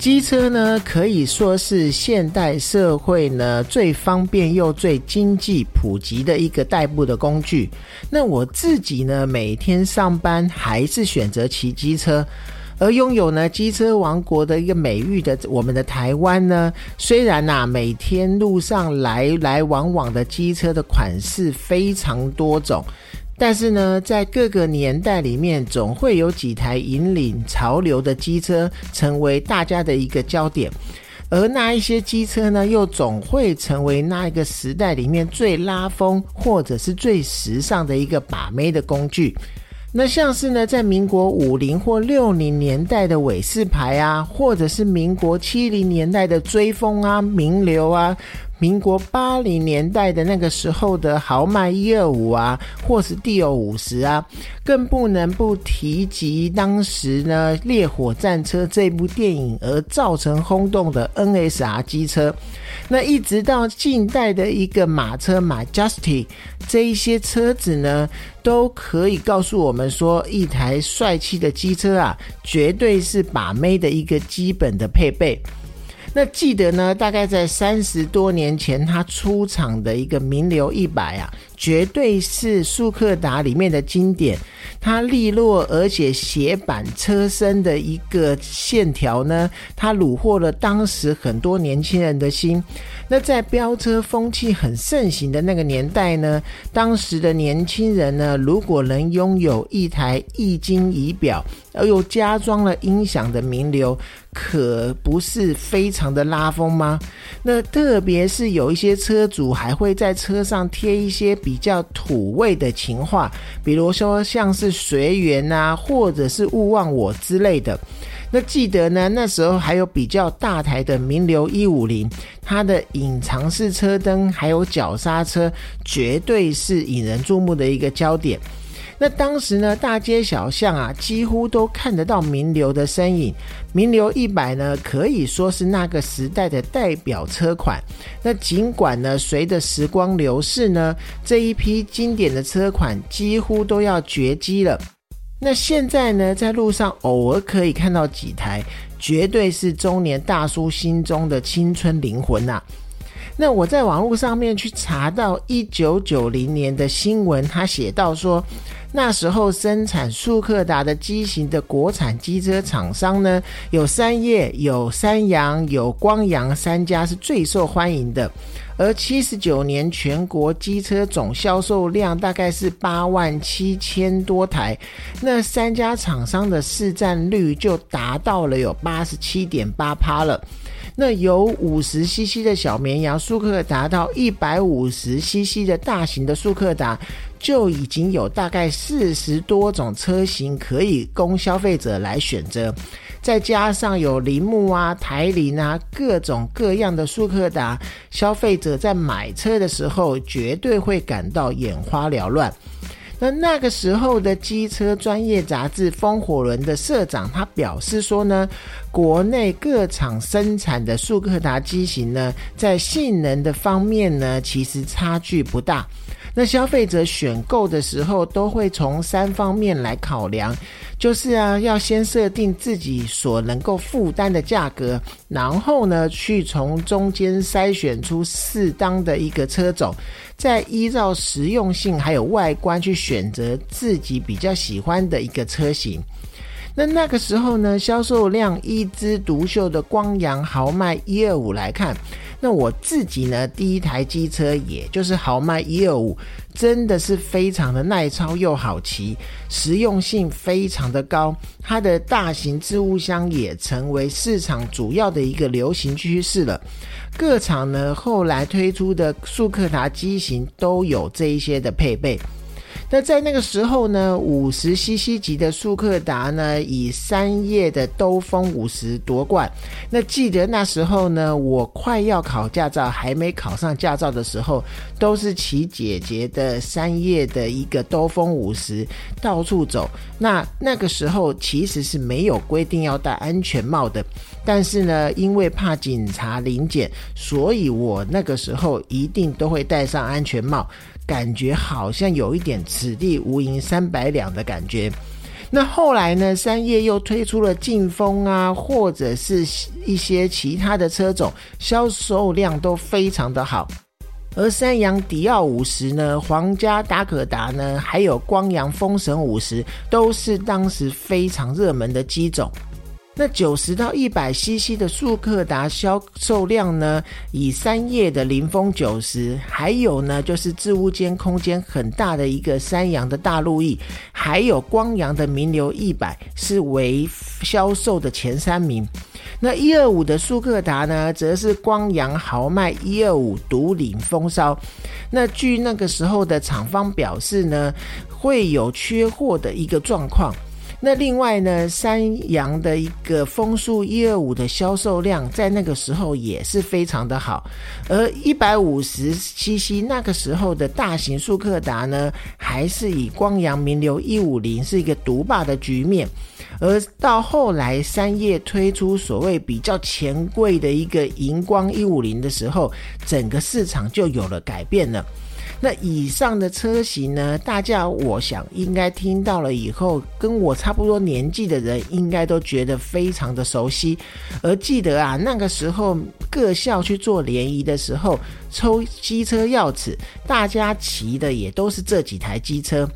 机车呢，可以说是现代社会呢最方便又最经济普及的一个代步的工具。那我自己呢，每天上班还是选择骑机车。而拥有呢机车王国的一个美誉的我们的台湾呢，虽然呐每天路上来来往往的机车的款式非常多种。但是呢，在各个年代里面，总会有几台引领潮流的机车成为大家的一个焦点，而那一些机车呢，又总会成为那一个时代里面最拉风或者是最时尚的一个把妹的工具。那像是呢，在民国五零或六零年代的韦氏牌啊，或者是民国七零年代的追风啊、名流啊。民国八零年代的那个时候的豪迈一二五啊，或是 D 欧五十啊，更不能不提及当时呢《烈火战车》这部电影而造成轰动的 NSR 机车。那一直到近代的一个马车 Majesty，这一些车子呢，都可以告诉我们说，一台帅气的机车啊，绝对是把妹的一个基本的配备。那记得呢，大概在三十多年前，他出场的一个名流一百啊，绝对是速克达里面的经典。它利落而且斜板车身的一个线条呢，它虏获了当时很多年轻人的心。那在飙车风气很盛行的那个年代呢，当时的年轻人呢，如果能拥有一台液晶仪表，而又加装了音响的名流，可不是非常的拉风吗？那特别是有一些车主还会在车上贴一些比较土味的情话，比如说像是。随缘啊，或者是勿忘我之类的。那记得呢，那时候还有比较大台的名流一五零，它的隐藏式车灯还有脚刹车，绝对是引人注目的一个焦点。那当时呢，大街小巷啊，几乎都看得到名流的身影。名流一百呢，可以说是那个时代的代表车款。那尽管呢，随着时光流逝呢，这一批经典的车款几乎都要绝迹了。那现在呢，在路上偶尔可以看到几台，绝对是中年大叔心中的青春灵魂呐。那我在网络上面去查到一九九零年的新闻，他写到说。那时候生产速克达的机型的国产机车厂商呢，有三叶、有三洋、有光阳三家是最受欢迎的。而七十九年全国机车总销售量大概是八万七千多台，那三家厂商的市占率就达到了有八十七点八趴了。那由五十 CC 的小绵羊速克达到一百五十 CC 的大型的速克达。就已经有大概四十多种车型可以供消费者来选择，再加上有铃木啊、台铃啊各种各样的速克达，消费者在买车的时候绝对会感到眼花缭乱。那那个时候的机车专业杂志《风火轮》的社长他表示说呢，国内各厂生产的速克达机型呢，在性能的方面呢，其实差距不大。那消费者选购的时候，都会从三方面来考量，就是啊，要先设定自己所能够负担的价格，然后呢，去从中间筛选出适当的一个车种，再依照实用性还有外观去选择自己比较喜欢的一个车型。那那个时候呢，销售量一枝独秀的光阳豪迈一二五来看。那我自己呢，第一台机车也就是豪迈一二五，真的是非常的耐操又好骑，实用性非常的高。它的大型置物箱也成为市场主要的一个流行趋势了。各厂呢后来推出的速克达机型都有这一些的配备。那在那个时候呢，五十 CC 级的速克达呢，以三叶的兜风五十夺冠。那记得那时候呢，我快要考驾照，还没考上驾照的时候，都是骑姐姐的三叶的一个兜风五十到处走。那那个时候其实是没有规定要戴安全帽的，但是呢，因为怕警察临检，所以我那个时候一定都会戴上安全帽。感觉好像有一点此地无银三百两的感觉。那后来呢？三叶又推出了劲风啊，或者是一些其他的车种，销售量都非常的好。而三洋迪奥五十呢，皇家达可达呢，还有光阳风神五十，都是当时非常热门的机种。那九十到一百 CC 的速克达销售量呢？以三叶的凌风九十，还有呢就是置物间空间很大的一个三洋的大陆翼，还有光阳的名流一百是为销售的前三名。那一二五的速克达呢，则是光阳豪迈一二五独领风骚。那据那个时候的厂方表示呢，会有缺货的一个状况。那另外呢，三洋的一个风速一二五的销售量在那个时候也是非常的好，而一百五十七 c 那个时候的大型速克达呢，还是以光阳名流一五零是一个独霸的局面，而到后来三叶推出所谓比较前贵的一个荧光一五零的时候，整个市场就有了改变了。那以上的车型呢？大家我想应该听到了以后，跟我差不多年纪的人应该都觉得非常的熟悉。而记得啊，那个时候各校去做联谊的时候，抽机车钥匙，大家骑的也都是这几台机车。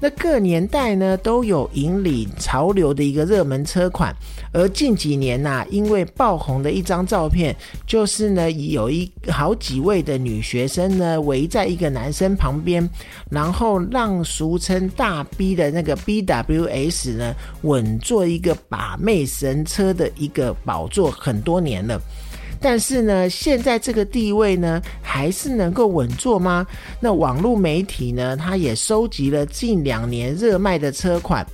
那各年代呢都有引领潮流的一个热门车款，而近几年呐，因为爆红的一张照片，就是呢有一好几位的女学生呢围在一个男生旁边，然后让俗称大 B 的那个 BWS 呢稳坐一个把妹神车的一个宝座很多年了。但是呢，现在这个地位呢，还是能够稳坐吗？那网络媒体呢，它也收集了近两年热卖的车款。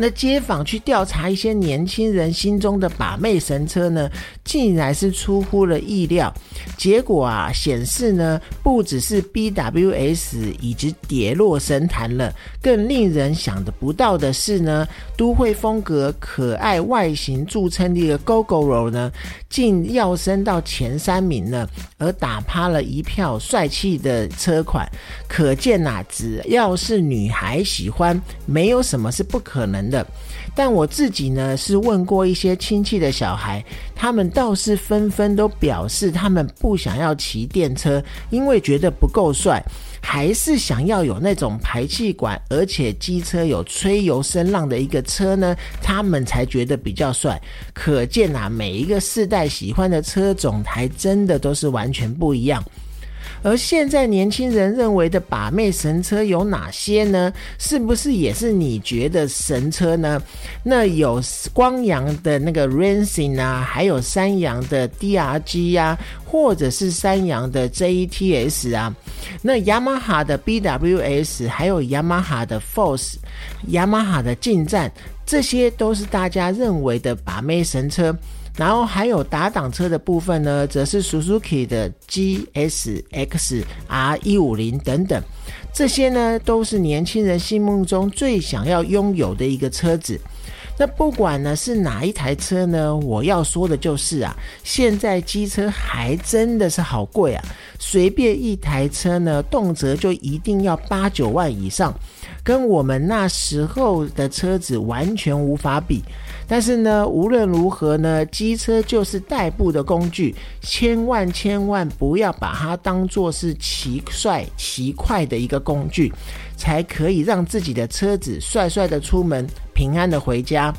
那街坊去调查一些年轻人心中的把妹神车呢，竟然是出乎了意料。结果啊，显示呢，不只是 BWS 已经跌落神坛了，更令人想得不到的是呢，都会风格、可爱外形著称的一个 GoGoRo 呢，竟要升到前三名呢，而打趴了一票帅气的车款。可见呐，只要是女孩喜欢，没有什么是不可能。的，但我自己呢是问过一些亲戚的小孩，他们倒是纷纷都表示，他们不想要骑电车，因为觉得不够帅，还是想要有那种排气管，而且机车有吹油声浪的一个车呢，他们才觉得比较帅。可见啊，每一个世代喜欢的车种，还真的都是完全不一样。而现在年轻人认为的把妹神车有哪些呢？是不是也是你觉得神车呢？那有光阳的那个 Racing 啊，还有三阳的 DRG 呀，或者是三阳的 JETS 啊，那雅马哈的 BWS，还有雅马哈的 Force，雅马哈的进站，这些都是大家认为的把妹神车。然后还有打挡车的部分呢，则是 Suzuki 的 GSX R 一五零等等，这些呢都是年轻人心目中最想要拥有的一个车子。那不管呢是哪一台车呢，我要说的就是啊，现在机车还真的是好贵啊，随便一台车呢，动辄就一定要八九万以上，跟我们那时候的车子完全无法比。但是呢，无论如何呢，机车就是代步的工具，千万千万不要把它当做是骑帅骑快的一个工具，才可以让自己的车子帅帅的出门，平安的回家。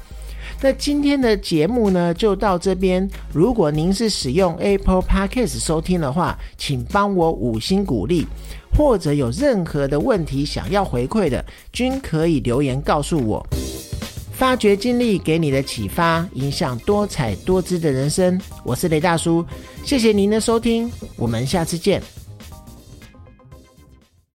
那今天的节目呢，就到这边。如果您是使用 Apple Podcast 收听的话，请帮我五星鼓励，或者有任何的问题想要回馈的，均可以留言告诉我。发掘经历给你的启发，影响多彩多姿的人生。我是雷大叔，谢谢您的收听，我们下次见。